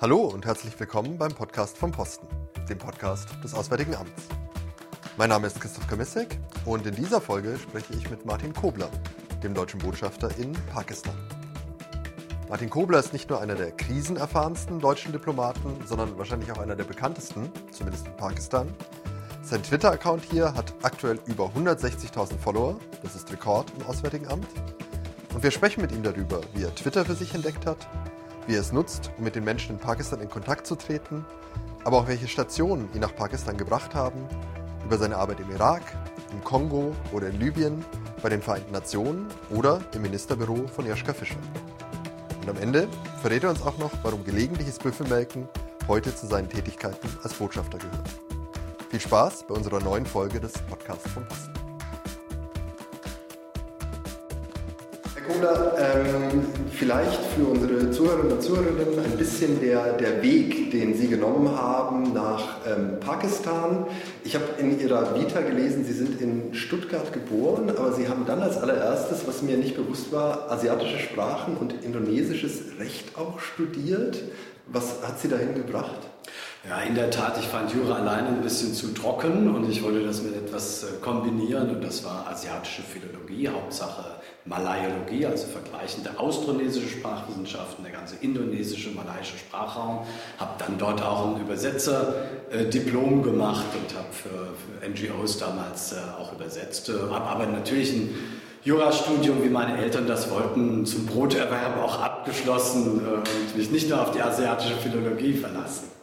Hallo und herzlich willkommen beim Podcast vom Posten, dem Podcast des Auswärtigen Amts. Mein Name ist Christoph Kamissek und in dieser Folge spreche ich mit Martin Kobler, dem deutschen Botschafter in Pakistan. Martin Kobler ist nicht nur einer der krisenerfahrensten deutschen Diplomaten, sondern wahrscheinlich auch einer der bekanntesten, zumindest in Pakistan. Sein Twitter-Account hier hat aktuell über 160.000 Follower, das ist Rekord im Auswärtigen Amt. Und wir sprechen mit ihm darüber, wie er Twitter für sich entdeckt hat, wie er es nutzt, um mit den Menschen in Pakistan in Kontakt zu treten, aber auch welche Stationen ihn nach Pakistan gebracht haben, über seine Arbeit im Irak, im Kongo oder in Libyen, bei den Vereinten Nationen oder im Ministerbüro von Joschka Fischer. Und am Ende verrät er uns auch noch, warum gelegentliches Büffelmelken heute zu seinen Tätigkeiten als Botschafter gehört. Viel Spaß bei unserer neuen Folge des Podcasts vom Posten. Oder ähm, vielleicht für unsere Zuhörerinnen und Zuhörer ein bisschen der, der Weg, den Sie genommen haben nach ähm, Pakistan. Ich habe in Ihrer Vita gelesen, Sie sind in Stuttgart geboren, aber Sie haben dann als allererstes, was mir nicht bewusst war, asiatische Sprachen und indonesisches Recht auch studiert. Was hat Sie dahin gebracht? Ja, in der Tat, ich fand Jura alleine ein bisschen zu trocken und ich wollte das mit etwas äh, kombinieren und das war asiatische Philologie, Hauptsache Malayologie, also vergleichende austronesische Sprachwissenschaften, der ganze indonesische, malaiische Sprachraum. Habe dann dort auch ein Übersetzerdiplom gemacht und habe für, NGOs damals äh, auch übersetzt. Äh, habe aber natürlich ein Jurastudium, wie meine Eltern das wollten, zum Broterwerb auch abgeschlossen äh, und mich nicht nur auf die asiatische Philologie verlassen.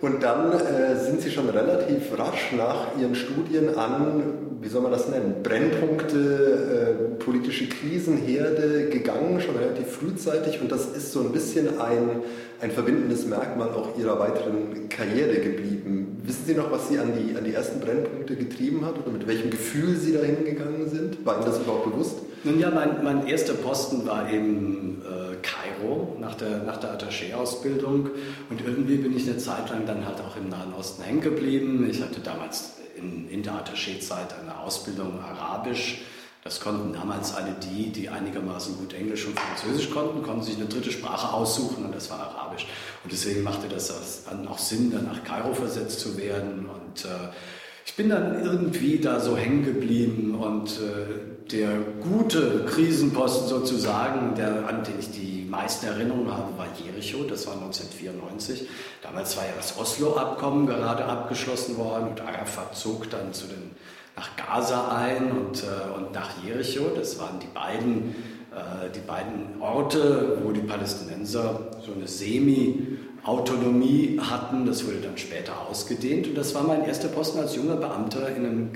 Und dann äh, sind Sie schon relativ rasch nach Ihren Studien an, wie soll man das nennen, Brennpunkte, äh, politische Krisenherde gegangen, schon relativ frühzeitig. Und das ist so ein bisschen ein, ein verbindendes Merkmal auch Ihrer weiteren Karriere geblieben. Wissen Sie noch, was Sie an die, an die ersten Brennpunkte getrieben hat oder mit welchem Gefühl Sie dahin gegangen sind? War Ihnen das überhaupt bewusst? Nun ja, mein, mein erster Posten war eben äh, Kairo nach der, nach der Attaché-Ausbildung und irgendwie bin ich eine Zeit lang dann halt auch im Nahen Osten hängen geblieben. Ich hatte damals in, in der Attaché-Zeit eine Ausbildung Arabisch. Das konnten damals alle die, die einigermaßen gut Englisch und Französisch konnten, konnten sich eine dritte Sprache aussuchen und das war Arabisch. Und deswegen machte das dann auch Sinn, dann nach Kairo versetzt zu werden und äh, ich bin dann irgendwie da so hängen geblieben und äh, der gute Krisenposten sozusagen, der, an den ich die meisten Erinnerungen habe, war Jericho, das war 1994. Damals war ja das Oslo-Abkommen gerade abgeschlossen worden und Arafat zog dann zu den, nach Gaza ein und, äh, und nach Jericho. Das waren die beiden, äh, die beiden Orte, wo die Palästinenser so eine Semi- Autonomie hatten. Das wurde dann später ausgedehnt und das war mein erster Posten als junger Beamter in einem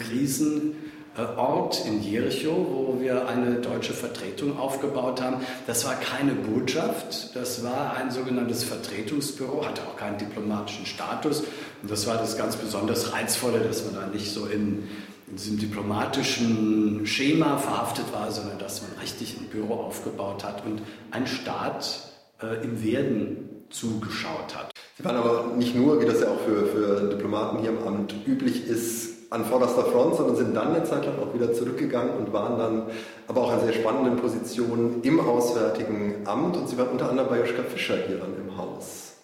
Krisenort in Jericho, wo wir eine deutsche Vertretung aufgebaut haben. Das war keine Botschaft, das war ein sogenanntes Vertretungsbüro, hatte auch keinen diplomatischen Status und das war das ganz besonders Reizvolle, dass man da nicht so in, in diesem diplomatischen Schema verhaftet war, sondern dass man richtig ein Büro aufgebaut hat und ein Staat äh, im Werden zugeschaut hat. Sie waren aber nicht nur, wie das ja auch für, für Diplomaten hier im Amt üblich ist, an vorderster Front, sondern sind dann eine Zeit lang auch wieder zurückgegangen und waren dann aber auch in sehr spannenden Positionen im Auswärtigen Amt und Sie waren unter anderem bei Joschka Fischer hier dann im Haus.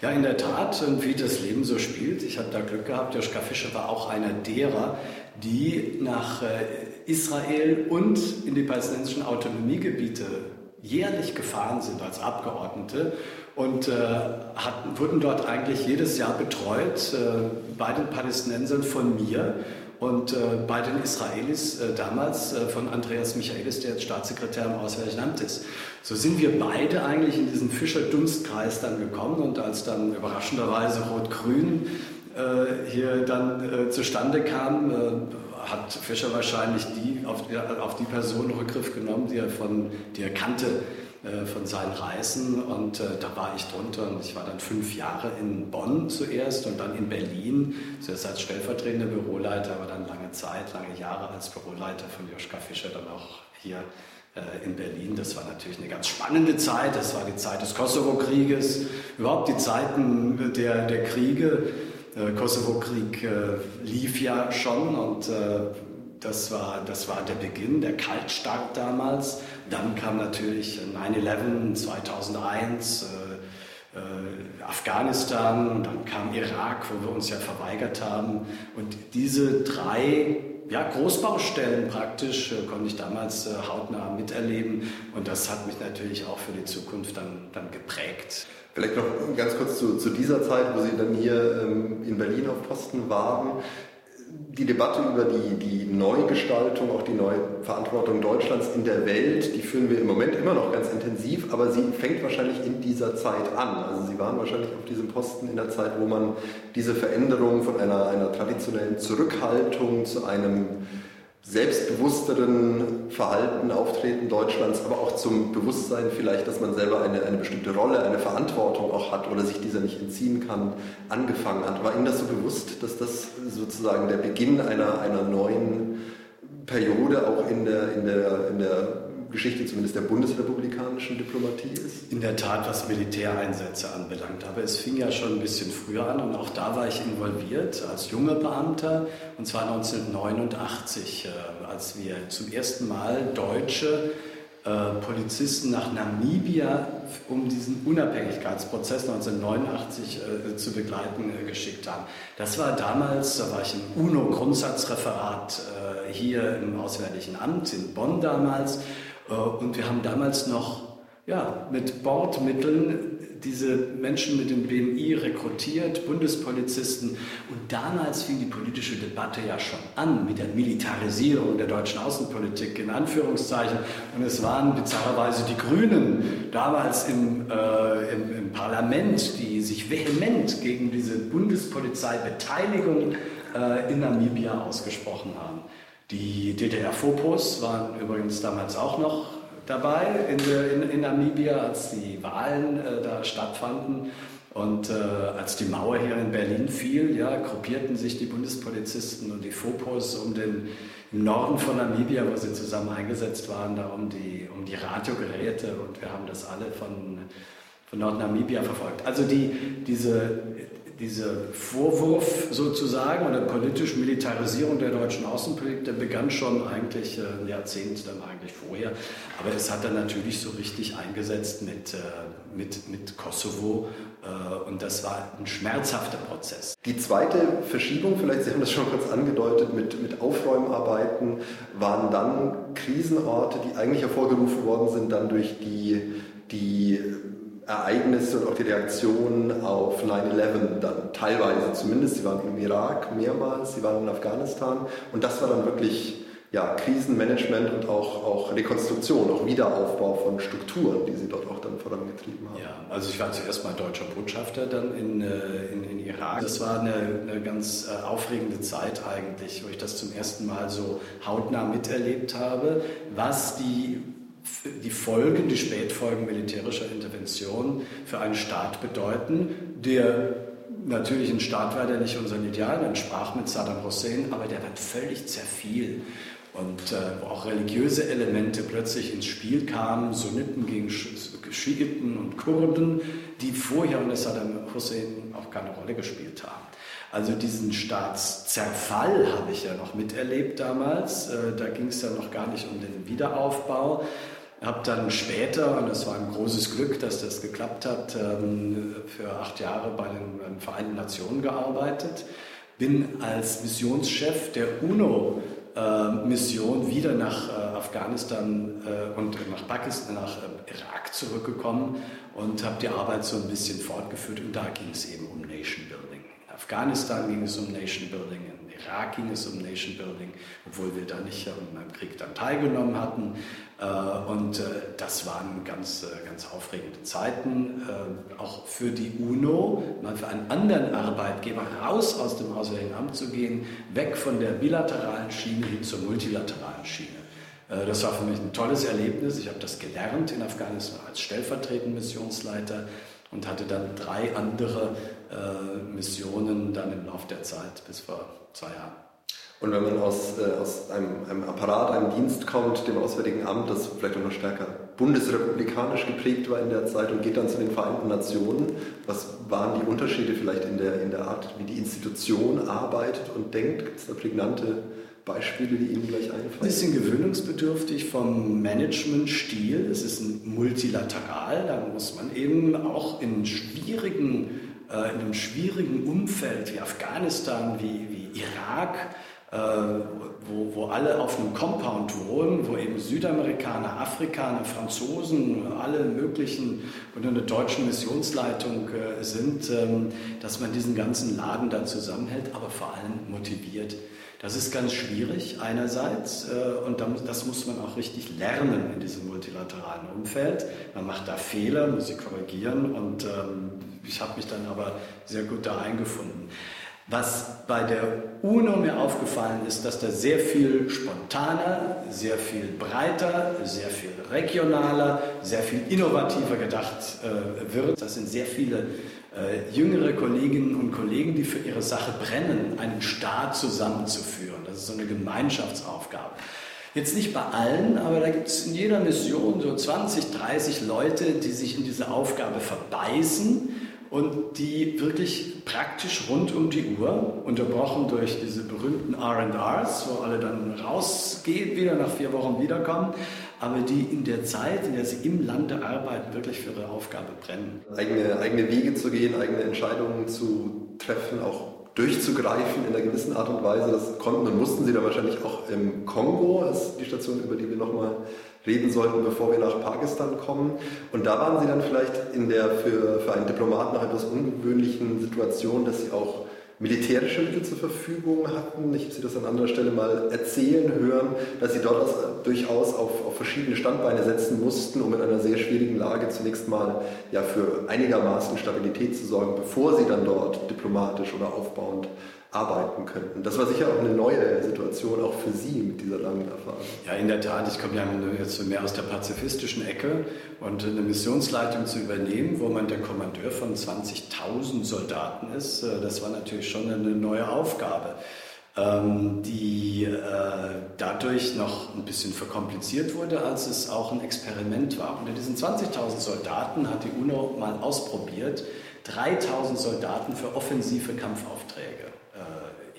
Ja, in der Tat, wie das Leben so spielt. Ich habe da Glück gehabt, Joschka Fischer war auch einer derer, die nach äh, Israel und in die palästinensischen Autonomiegebiete jährlich gefahren sind als Abgeordnete und äh, hatten, wurden dort eigentlich jedes Jahr betreut, äh, bei den Palästinensern von mir und äh, bei den Israelis äh, damals äh, von Andreas Michaelis, der jetzt Staatssekretär im Auswärtigen Amt ist. So sind wir beide eigentlich in diesen Fischer-Dunstkreis dann gekommen und als dann überraschenderweise Rot-Grün äh, hier dann zustande kam, hat Fischer wahrscheinlich die, auf, auf die Person Rückgriff genommen, die er, von, die er kannte äh, von seinen Reisen und äh, da war ich drunter und ich war dann fünf Jahre in Bonn zuerst und dann in Berlin, zuerst als stellvertretender Büroleiter, aber dann lange Zeit, lange Jahre als Büroleiter von Joschka Fischer, dann auch hier äh, in Berlin. Das war natürlich eine ganz spannende Zeit, das war die Zeit des Kosovo-Krieges, überhaupt die Zeiten der, der Kriege. Kosovo-Krieg äh, lief ja schon und äh, das war, das war der Beginn, der Kaltstart damals. Dann kam natürlich 9-11 2001, äh, äh, Afghanistan, dann kam Irak, wo wir uns ja verweigert haben. Und diese drei ja, Großbaustellen praktisch äh, konnte ich damals äh, hautnah miterleben. Und das hat mich natürlich auch für die Zukunft dann, dann geprägt. Vielleicht noch ganz kurz zu, zu dieser Zeit, wo Sie dann hier ähm, in Berlin auf Posten waren die Debatte über die, die Neugestaltung, auch die neue Verantwortung Deutschlands in der Welt, die führen wir im Moment immer noch ganz intensiv, aber sie fängt wahrscheinlich in dieser Zeit an. Also Sie waren wahrscheinlich auf diesem Posten in der Zeit, wo man diese Veränderung von einer, einer traditionellen Zurückhaltung zu einem selbstbewussteren Verhalten, Auftreten Deutschlands, aber auch zum Bewusstsein vielleicht, dass man selber eine, eine bestimmte Rolle, eine Verantwortung auch hat oder sich dieser nicht entziehen kann, angefangen hat. War Ihnen das so bewusst, dass das sozusagen der Beginn einer, einer neuen Periode auch in der, in der, in der Geschichte zumindest der bundesrepublikanischen Diplomatie ist? In der Tat, was Militäreinsätze anbelangt. Aber es fing ja schon ein bisschen früher an und auch da war ich involviert als junger Beamter und zwar 1989, äh, als wir zum ersten Mal deutsche äh, Polizisten nach Namibia, um diesen Unabhängigkeitsprozess 1989 äh, zu begleiten, äh, geschickt haben. Das war damals, da war ich im UNO-Grundsatzreferat äh, hier im Auswärtigen Amt in Bonn damals und wir haben damals noch ja, mit Bordmitteln diese Menschen mit dem BMI rekrutiert, Bundespolizisten. Und damals fing die politische Debatte ja schon an mit der Militarisierung der deutschen Außenpolitik in Anführungszeichen. Und es waren bizarrerweise die Grünen damals im, äh, im, im Parlament, die sich vehement gegen diese Bundespolizeibeteiligung äh, in Namibia ausgesprochen haben. Die DDR-Fopos waren übrigens damals auch noch dabei in, in, in Namibia, als die Wahlen äh, da stattfanden. Und äh, als die Mauer hier in Berlin fiel, ja, gruppierten sich die Bundespolizisten und die Fopos um den, im Norden von Namibia, wo sie zusammen eingesetzt waren, da um die, um die Radiogeräte. Und wir haben das alle von, von Nordnamibia verfolgt. Also die, diese, dieser Vorwurf sozusagen oder politisch Militarisierung der deutschen Außenpolitik, der begann schon eigentlich äh, ein Jahrzehnt dann eigentlich vorher. Aber es hat dann natürlich so richtig eingesetzt mit, äh, mit, mit Kosovo äh, und das war ein schmerzhafter Prozess. Die zweite Verschiebung, vielleicht Sie haben das schon kurz angedeutet, mit, mit Aufräumarbeiten, waren dann Krisenorte, die eigentlich hervorgerufen worden sind dann durch die, die Ereignisse und auch die Reaktionen auf 9-11 dann teilweise zumindest. Sie waren im Irak mehrmals, sie waren in Afghanistan und das war dann wirklich ja, Krisenmanagement und auch, auch Rekonstruktion, auch Wiederaufbau von Strukturen, die sie dort auch dann vorangetrieben haben. Ja, also ich war zuerst mal deutscher Botschafter dann in, äh, in, in Irak. Das war eine, eine ganz äh, aufregende Zeit eigentlich, wo ich das zum ersten Mal so hautnah miterlebt habe, was die die Folgen, die Spätfolgen militärischer Intervention für einen Staat bedeuten, der natürlich ein Staat war, der nicht unseren Idealen entsprach mit Saddam Hussein, aber der dann völlig zerfiel und äh, wo auch religiöse Elemente plötzlich ins Spiel kamen, Sunniten gegen Schiiten und Kurden, die vorher unter Saddam Hussein auch keine Rolle gespielt haben. Also diesen Staatszerfall habe ich ja noch miterlebt damals. Äh, da ging es ja noch gar nicht um den Wiederaufbau, habe dann später, und es war ein großes Glück, dass das geklappt hat, ähm, für acht Jahre bei den Vereinten Nationen gearbeitet, bin als Missionschef der UNO-Mission wieder nach äh, Afghanistan äh, und nach Pakistan, nach äh, Irak zurückgekommen und habe die Arbeit so ein bisschen fortgeführt und da ging es eben um Nation Building. In Afghanistan ging es um Nation Building, in Irak ging es um Nation Building, obwohl wir da nicht am Krieg dann teilgenommen hatten. Äh, und äh, das waren ganz, äh, ganz aufregende Zeiten, auch für die UNO, mal für einen anderen Arbeitgeber raus aus dem Auswärtigen Amt zu gehen, weg von der bilateralen Schiene hin zur multilateralen Schiene. Das war für mich ein tolles Erlebnis. Ich habe das gelernt in Afghanistan als stellvertretender Missionsleiter und hatte dann drei andere Missionen dann im Laufe der Zeit bis vor zwei Jahren. Und wenn man aus, äh, aus einem, einem, Apparat, einem Dienst kommt, dem Auswärtigen Amt, das vielleicht auch noch stärker bundesrepublikanisch geprägt war in der Zeit und geht dann zu den Vereinten Nationen, was waren die Unterschiede vielleicht in der, in der Art, wie die Institution arbeitet und denkt? Gibt es da prägnante Beispiele, die Ihnen gleich einfallen? Ein bisschen gewöhnungsbedürftig vom Managementstil. Es ist ein multilateral, da muss man eben auch in, schwierigen, äh, in einem schwierigen Umfeld wie Afghanistan, wie, wie Irak, äh, wo, wo alle auf einem Compound wohnen, wo eben Südamerikaner, Afrikaner, Franzosen, alle möglichen unter einer deutschen Missionsleitung äh, sind, ähm, dass man diesen ganzen Laden da zusammenhält, aber vor allem motiviert. Das ist ganz schwierig einerseits äh, und das muss man auch richtig lernen in diesem multilateralen Umfeld. Man macht da Fehler, muss sie korrigieren und ähm, ich habe mich dann aber sehr gut da eingefunden. Was bei der UNO mir aufgefallen ist, dass da sehr viel spontaner, sehr viel breiter, sehr viel regionaler, sehr viel innovativer gedacht äh, wird. Das sind sehr viele äh, jüngere Kolleginnen und Kollegen, die für ihre Sache brennen, einen Staat zusammenzuführen. Das ist so eine Gemeinschaftsaufgabe. Jetzt nicht bei allen, aber da gibt es in jeder Mission so 20, 30 Leute, die sich in diese Aufgabe verbeißen und die wirklich praktisch rund um die Uhr, unterbrochen durch diese berühmten RRs, wo alle dann rausgehen, wieder nach vier Wochen wiederkommen, aber die in der Zeit, in der sie im Lande arbeiten, wirklich für ihre Aufgabe brennen. Eigene, eigene Wege zu gehen, eigene Entscheidungen zu treffen, auch durchzugreifen in einer gewissen Art und Weise. Das konnten und mussten sie da wahrscheinlich auch im Kongo, das ist die Station, über die wir nochmal reden sollten, bevor wir nach Pakistan kommen. Und da waren Sie dann vielleicht in der für, für einen Diplomaten noch etwas ungewöhnlichen Situation, dass Sie auch militärische Mittel zur Verfügung hatten. Ich habe Sie das an anderer Stelle mal erzählen hören, dass Sie dort aus, durchaus auf, auf verschiedene Standbeine setzen mussten, um in einer sehr schwierigen Lage zunächst mal ja, für einigermaßen Stabilität zu sorgen, bevor Sie dann dort diplomatisch oder aufbauend arbeiten könnten. Das war sicher auch eine neue Situation, auch für Sie mit dieser langen Erfahrung. Ja, in der Tat. Ich komme ja jetzt mehr aus der pazifistischen Ecke und eine Missionsleitung zu übernehmen, wo man der Kommandeur von 20.000 Soldaten ist, äh, das war natürlich schon eine neue Aufgabe ähm, die äh, dadurch noch ein bisschen verkompliziert wurde, als es auch ein Experiment war. Unter diesen 20.000 Soldaten hat die UNO mal ausprobiert, 3.000 Soldaten für offensive Kampfaufträge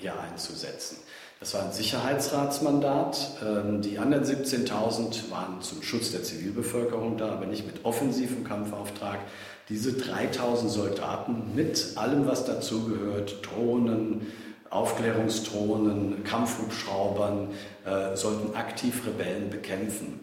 hier einzusetzen. Das war ein Sicherheitsratsmandat. Ähm, die anderen 17.000 waren zum Schutz der Zivilbevölkerung da, aber nicht mit offensivem Kampfauftrag. Diese 3.000 Soldaten mit allem, was dazugehört, Drohnen, Aufklärungsdrohnen, Kampfhubschraubern, äh, sollten aktiv Rebellen bekämpfen.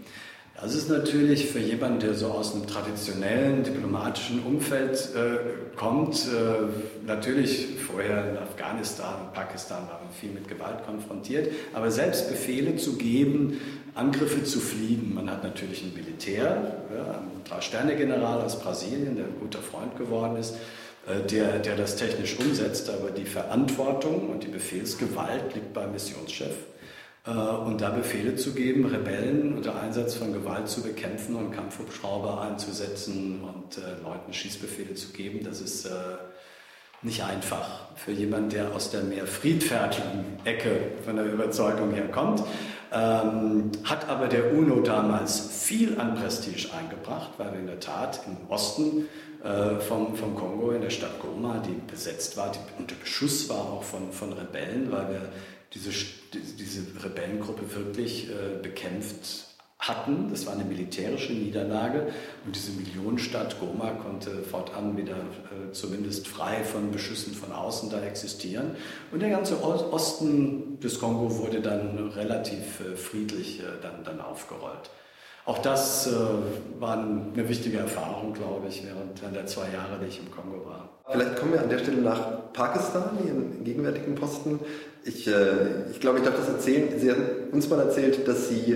Das ist natürlich für jemanden, der so aus einem traditionellen diplomatischen Umfeld äh, kommt, äh, natürlich vorher in Afghanistan und Pakistan war man viel mit Gewalt konfrontiert, aber selbst Befehle zu geben, Angriffe zu fliegen. Man hat natürlich ein Militär, ja, einen Drei-Sterne-General aus Brasilien, der ein guter Freund geworden ist, äh, der, der das technisch umsetzt, aber die Verantwortung und die Befehlsgewalt liegt beim Missionschef. Äh, und da Befehle zu geben, Rebellen unter Einsatz von Gewalt zu bekämpfen und Kampfhubschrauber einzusetzen und äh, Leuten Schießbefehle zu geben, das ist äh, nicht einfach für jemanden, der aus der mehr friedfertigen Ecke von der Überzeugung her kommt. Ähm, hat aber der UNO damals viel an Prestige eingebracht, weil wir in der Tat im Osten äh, vom, vom Kongo, in der Stadt Goma, die besetzt war, die unter Beschuss war auch von, von Rebellen, weil wir diese, diese Rebellengruppe wirklich äh, bekämpft hatten. Das war eine militärische Niederlage und diese Millionenstadt Goma konnte fortan wieder äh, zumindest frei von Beschüssen von außen da existieren. Und der ganze Osten des Kongo wurde dann relativ äh, friedlich äh, dann, dann aufgerollt. Auch das äh, war eine wichtige Erfahrung, glaube ich, während der zwei Jahre, die ich im Kongo war. Vielleicht kommen wir an der Stelle nach Pakistan, Ihren gegenwärtigen Posten. Ich, äh, ich glaube, ich darf das erzählen. Sie haben uns mal erzählt, dass Sie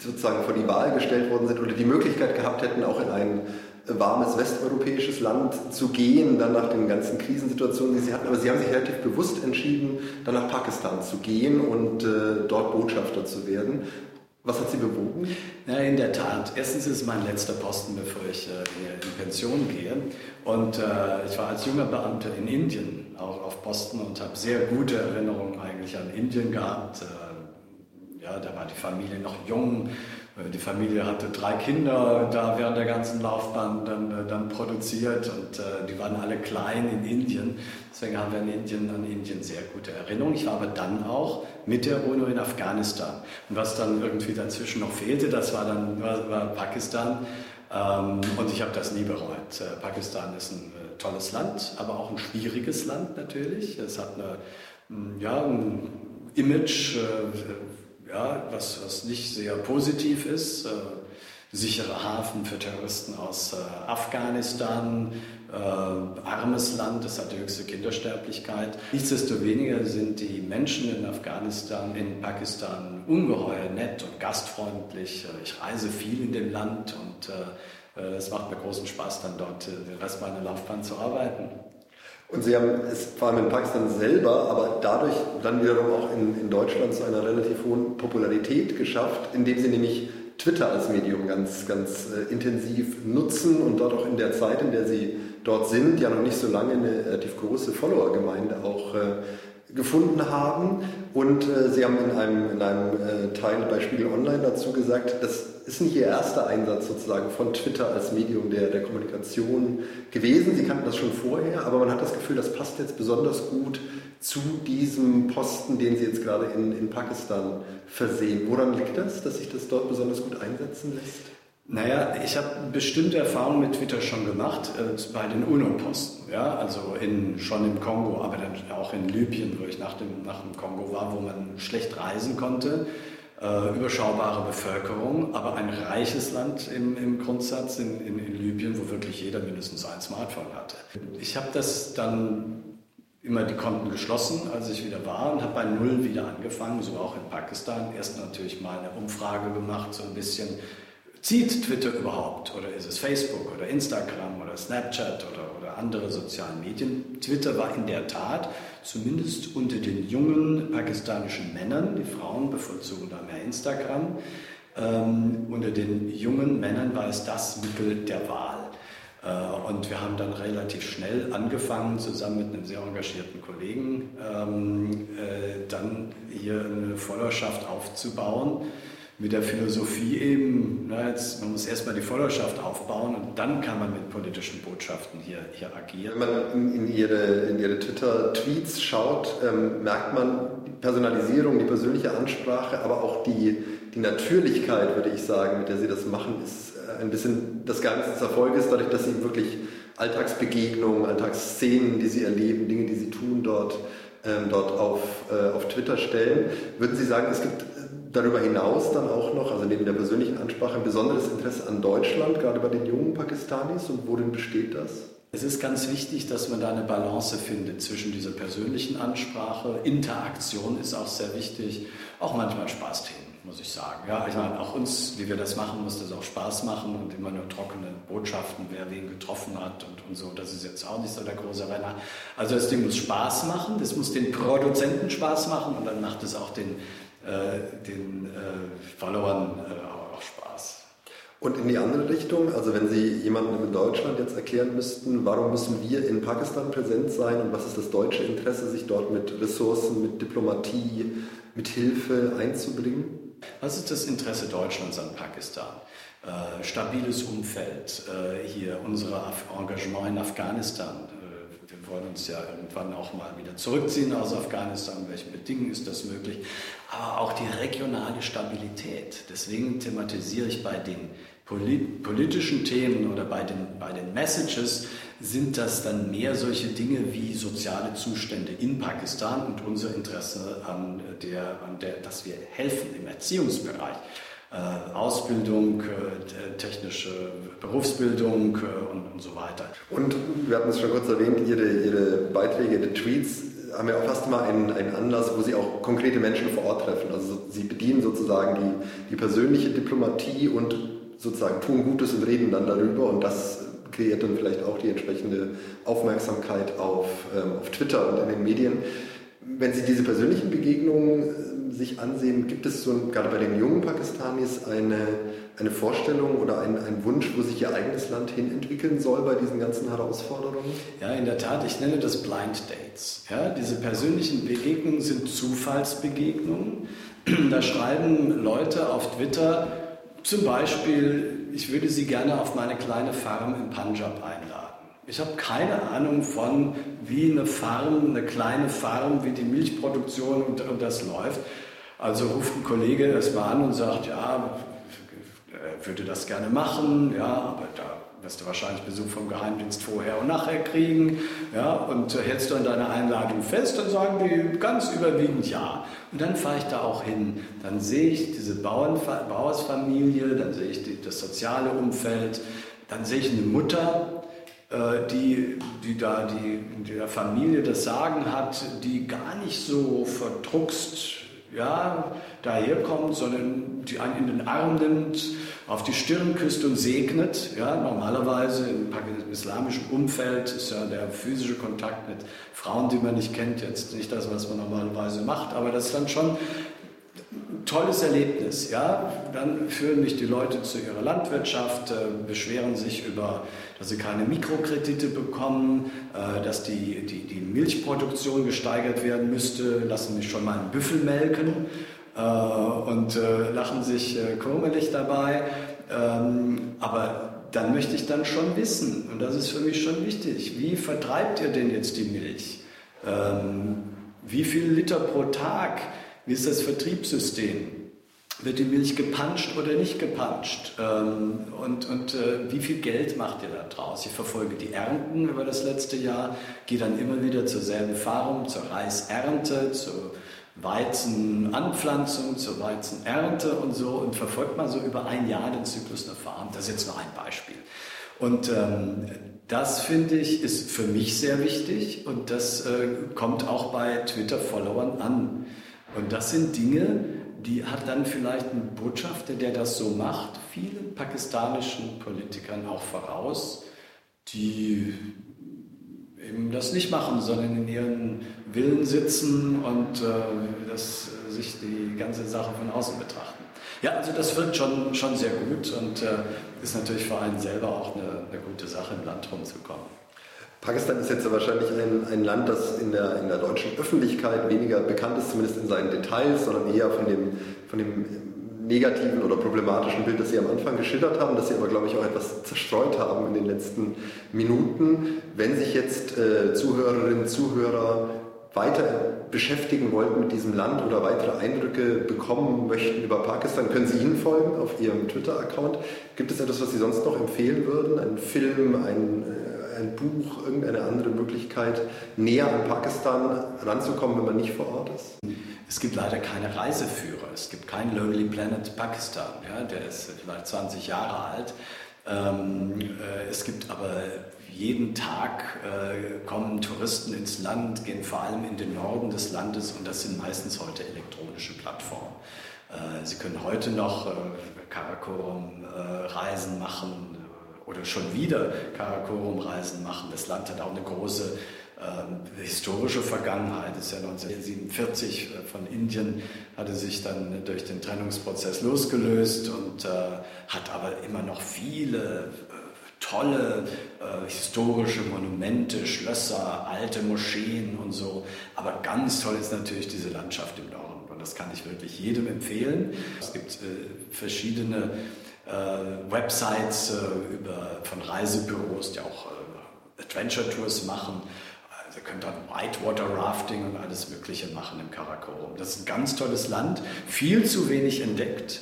sozusagen vor die Wahl gestellt worden sind oder die Möglichkeit gehabt hätten, auch in ein warmes westeuropäisches Land zu gehen, dann nach den ganzen Krisensituationen, die sie hatten. Aber sie haben sich relativ bewusst entschieden, dann nach Pakistan zu gehen und äh, dort Botschafter zu werden. Was hat Sie bewogen? Ja, in der Tat. Erstens ist es mein letzter Posten, bevor ich äh, in Pension gehe. Und äh, ich war als junger Beamter in Indien auch auf Posten und habe sehr gute Erinnerungen eigentlich an Indien gehabt. Äh, ja, da war die Familie noch jung. Äh, die Familie hatte drei Kinder da während der ganzen Laufbahn dann, äh, dann produziert und äh, die waren alle klein in Indien. Deswegen haben wir in Indien, an Indien sehr gute Erinnerungen. Ich war aber dann auch mit der UNO in Afghanistan. Und was dann irgendwie dazwischen noch fehlte, das war dann war, war Pakistan. Ähm, und ich habe das nie bereut. Äh, Pakistan ist ein äh, tolles Land, aber auch ein schwieriges Land natürlich. Es hat eine, ja, ein Image, äh, ja, was, was nicht sehr positiv ist. Sichere Hafen für Terroristen aus Afghanistan, äh, armes Land, es hat die höchste Kindersterblichkeit. Nichtsdestoweniger sind die Menschen in Afghanistan, in Pakistan ungeheuer nett und gastfreundlich. Ich reise viel in dem Land und äh, es macht mir großen Spaß, dann dort äh, den Rest meiner Laufbahn zu arbeiten. Und Sie haben es vor allem in Pakistan selber, aber dadurch dann wiederum auch in, in Deutschland zu einer relativ hohen Popularität geschafft, indem Sie nämlich Twitter als Medium ganz, ganz äh, intensiv nutzen und dort auch in der Zeit, in der Sie dort sind, ja noch nicht so lange eine relativ große Follower-Gemeinde auch äh, gefunden haben. Und äh, Sie haben in einem, in einem äh, Teil bei Spiegel Online dazu gesagt, das ist nicht Ihr erster Einsatz sozusagen von Twitter als Medium der, der Kommunikation gewesen. Sie kannten das schon vorher, aber man hat das Gefühl, das passt jetzt besonders gut zu diesem Posten, den Sie jetzt gerade in, in Pakistan versehen. Woran liegt das, dass sich das dort besonders gut einsetzen lässt? Naja, ich habe bestimmte Erfahrungen mit Twitter schon gemacht, äh, bei den UNO-Posten. Ja? Also in, schon im Kongo, aber dann auch in Libyen, wo ich nach dem, nach dem Kongo war, wo man schlecht reisen konnte. Äh, überschaubare Bevölkerung, aber ein reiches Land im, im Grundsatz in, in, in Libyen, wo wirklich jeder mindestens ein Smartphone hatte. Ich habe das dann immer die Konten geschlossen, als ich wieder war und habe bei Null wieder angefangen, so auch in Pakistan. Erst natürlich mal eine Umfrage gemacht, so ein bisschen Zieht Twitter überhaupt? Oder ist es Facebook oder Instagram oder Snapchat oder, oder andere sozialen Medien? Twitter war in der Tat, zumindest unter den jungen pakistanischen Männern, die Frauen bevorzugen da mehr Instagram, ähm, unter den jungen Männern war es das Mittel der Wahl. Äh, und wir haben dann relativ schnell angefangen, zusammen mit einem sehr engagierten Kollegen, ähm, äh, dann hier eine Followerschaft aufzubauen mit der Philosophie eben, na, jetzt, man muss erstmal die Followerschaft aufbauen und dann kann man mit politischen Botschaften hier, hier agieren. Wenn man in, in Ihre, in ihre Twitter-Tweets schaut, ähm, merkt man die Personalisierung, die persönliche Ansprache, aber auch die, die Natürlichkeit, würde ich sagen, mit der Sie das machen, ist äh, ein bisschen das Geheimnis des Erfolges, dadurch, dass Sie wirklich Alltagsbegegnungen, Alltagsszenen, die Sie erleben, Dinge, die Sie tun, dort, ähm, dort auf, äh, auf Twitter stellen. Würden Sie sagen, es gibt darüber hinaus dann auch noch, also neben der persönlichen Ansprache, ein besonderes Interesse an Deutschland, gerade bei den jungen Pakistanis. Und worin besteht das? Es ist ganz wichtig, dass man da eine Balance findet zwischen dieser persönlichen Ansprache. Interaktion ist auch sehr wichtig, auch manchmal Spaßthemen, muss ich sagen. Ja, ich meine, auch uns, wie wir das machen, muss das auch Spaß machen und immer nur trockene Botschaften, wer wen getroffen hat und, und so. Das ist jetzt auch nicht so der große Renner. Also das Ding muss Spaß machen, das muss den Produzenten Spaß machen und dann macht es auch den äh, den äh, Followern äh, auch Spaß. Und in die andere Richtung, also wenn Sie jemandem in Deutschland jetzt erklären müssten, warum müssen wir in Pakistan präsent sein und was ist das deutsche Interesse, sich dort mit Ressourcen, mit Diplomatie, mit Hilfe einzubringen? Was ist das Interesse Deutschlands an Pakistan? Äh, stabiles Umfeld, äh, hier unser Engagement in Afghanistan, wollen uns ja irgendwann auch mal wieder zurückziehen aus Afghanistan. welchen Bedingungen ist das möglich? Aber auch die regionale Stabilität. Deswegen thematisiere ich bei den politischen Themen oder bei den, bei den Messages sind das dann mehr solche Dinge wie soziale Zustände in Pakistan und unser Interesse an der, an der dass wir helfen im Erziehungsbereich. Äh, Ausbildung, äh, technische Berufsbildung äh, und, und so weiter. Und wir hatten es schon kurz erwähnt, Ihre, Ihre Beiträge, Ihre Tweets haben ja auch fast immer einen, einen Anlass, wo Sie auch konkrete Menschen vor Ort treffen. Also Sie bedienen sozusagen die, die persönliche Diplomatie und sozusagen tun Gutes und reden dann darüber und das kreiert dann vielleicht auch die entsprechende Aufmerksamkeit auf, ähm, auf Twitter und in den Medien. Wenn Sie diese persönlichen Begegnungen sich ansehen, gibt es so, gerade bei den jungen Pakistanis, eine, eine Vorstellung oder einen, einen Wunsch, wo sich ihr eigenes Land hin entwickeln soll bei diesen ganzen Herausforderungen? Ja, in der Tat, ich nenne das Blind Dates. Ja, diese persönlichen Begegnungen sind Zufallsbegegnungen. Da schreiben Leute auf Twitter, zum Beispiel, ich würde Sie gerne auf meine kleine Farm in Punjab einladen. Ich habe keine Ahnung von, wie eine Farm, eine kleine Farm, wie die Milchproduktion und, und das läuft. Also ruft ein Kollege erstmal an und sagt, ja, er würde das gerne machen, ja, aber da wirst du wahrscheinlich Besuch vom Geheimdienst vorher und nachher kriegen. Ja, und hältst du an deiner Einladung fest, dann sagen die ganz überwiegend ja. Und dann fahre ich da auch hin. Dann sehe ich diese Bauersfamilie, dann sehe ich die, das soziale Umfeld, dann sehe ich eine Mutter, äh, die, die da die, die der Familie das Sagen hat, die gar nicht so verdruckst ja, daherkommt, sondern die einen in den Arm nimmt, auf die Stirn küsst und segnet. Ja, normalerweise im islamischen Umfeld ist ja der physische Kontakt mit Frauen, die man nicht kennt, jetzt nicht das, was man normalerweise macht, aber das ist dann schon ein tolles Erlebnis. Ja? Dann führen mich die Leute zu ihrer Landwirtschaft, äh, beschweren sich über, dass sie keine Mikrokredite bekommen, äh, dass die, die, die Milchproduktion gesteigert werden müsste, lassen mich schon mal einen Büffel melken und äh, lachen sich äh, komisch dabei. Ähm, aber dann möchte ich dann schon wissen, und das ist für mich schon wichtig, wie vertreibt ihr denn jetzt die Milch? Ähm, wie viel Liter pro Tag? Wie ist das Vertriebssystem? Wird die Milch gepanscht oder nicht gepanscht? Ähm, und und äh, wie viel Geld macht ihr da draus? Ich verfolge die Ernten über das letzte Jahr, gehe dann immer wieder zur selben Farm, zur Reisernte, zur Weizenanpflanzung, zur Weizenernte und so und verfolgt mal so über ein Jahr den Zyklus einer Farm. Das ist jetzt nur ein Beispiel. Und ähm, das finde ich ist für mich sehr wichtig und das äh, kommt auch bei Twitter-Followern an. Und das sind Dinge, die hat dann vielleicht ein Botschafter, der das so macht, vielen pakistanischen Politikern auch voraus, die eben das nicht machen, sondern in ihren Villen sitzen und äh, das, sich die ganze Sache von außen betrachten. Ja, also das wird schon, schon sehr gut und äh, ist natürlich für einen selber auch eine, eine gute Sache, im Land rumzukommen. Pakistan ist jetzt wahrscheinlich ein, ein Land, das in der, in der deutschen Öffentlichkeit weniger bekannt ist, zumindest in seinen Details, sondern eher von dem, von dem negativen oder problematischen Bild, das Sie am Anfang geschildert haben, das Sie aber, glaube ich, auch etwas zerstreut haben in den letzten Minuten. Wenn sich jetzt äh, Zuhörerinnen, Zuhörer weiter beschäftigen wollten mit diesem Land oder weitere Eindrücke bekommen möchten über Pakistan, können Sie Ihnen folgen auf Ihrem Twitter-Account. Gibt es etwas, was Sie sonst noch empfehlen würden? Ein Film, ein äh, ein Buch, irgendeine andere Möglichkeit, näher an Pakistan ranzukommen, wenn man nicht vor Ort ist? Es gibt leider keine Reiseführer. Es gibt keinen Lonely Planet Pakistan. Ja, der ist vielleicht 20 Jahre alt. Ähm, äh, es gibt aber jeden Tag äh, kommen Touristen ins Land, gehen vor allem in den Norden des Landes und das sind meistens heute elektronische Plattformen. Äh, Sie können heute noch äh, Karakorum-Reisen äh, machen, oder schon wieder Karakorum-Reisen machen. Das Land hat auch eine große äh, historische Vergangenheit. Ist ja 1947 äh, von Indien, hatte sich dann durch den Trennungsprozess losgelöst und äh, hat aber immer noch viele äh, tolle äh, historische Monumente, Schlösser, alte Moscheen und so. Aber ganz toll ist natürlich diese Landschaft im Norden. Und das kann ich wirklich jedem empfehlen. Es gibt äh, verschiedene äh, Websites über, von Reisebüros, die auch Adventure Tours machen. Also ihr könnt dann Whitewater Rafting und alles Mögliche machen im Karakorum. Das ist ein ganz tolles Land, viel zu wenig entdeckt.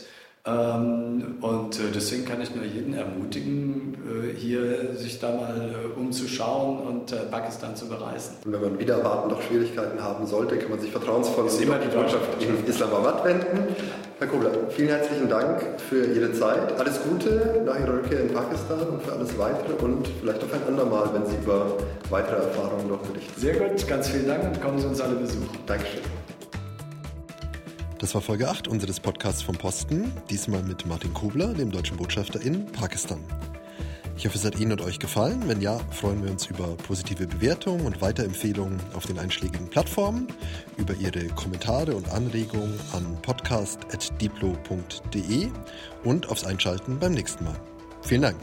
Ähm, und äh, deswegen kann ich nur jeden ermutigen, äh, hier sich da mal äh, umzuschauen und Pakistan zu bereisen. Und wenn man wieder erwarten noch Schwierigkeiten haben sollte, kann man sich vertrauensvoll an die Botschaft in Islamabad wenden. Herr Kobler, vielen herzlichen Dank für Ihre Zeit. Alles Gute nach Ihrer Rückkehr in Pakistan und für alles Weitere und vielleicht auch ein andermal, wenn Sie über weitere Erfahrungen noch berichten. Sehr gut, ganz vielen Dank und kommen Sie uns alle besuchen. Dankeschön. Das war Folge 8 unseres Podcasts vom Posten, diesmal mit Martin Kobler, dem deutschen Botschafter in Pakistan. Ich hoffe, es hat Ihnen und euch gefallen. Wenn ja, freuen wir uns über positive Bewertungen und Weiterempfehlungen auf den einschlägigen Plattformen, über Ihre Kommentare und Anregungen an podcast.diplo.de und aufs Einschalten beim nächsten Mal. Vielen Dank.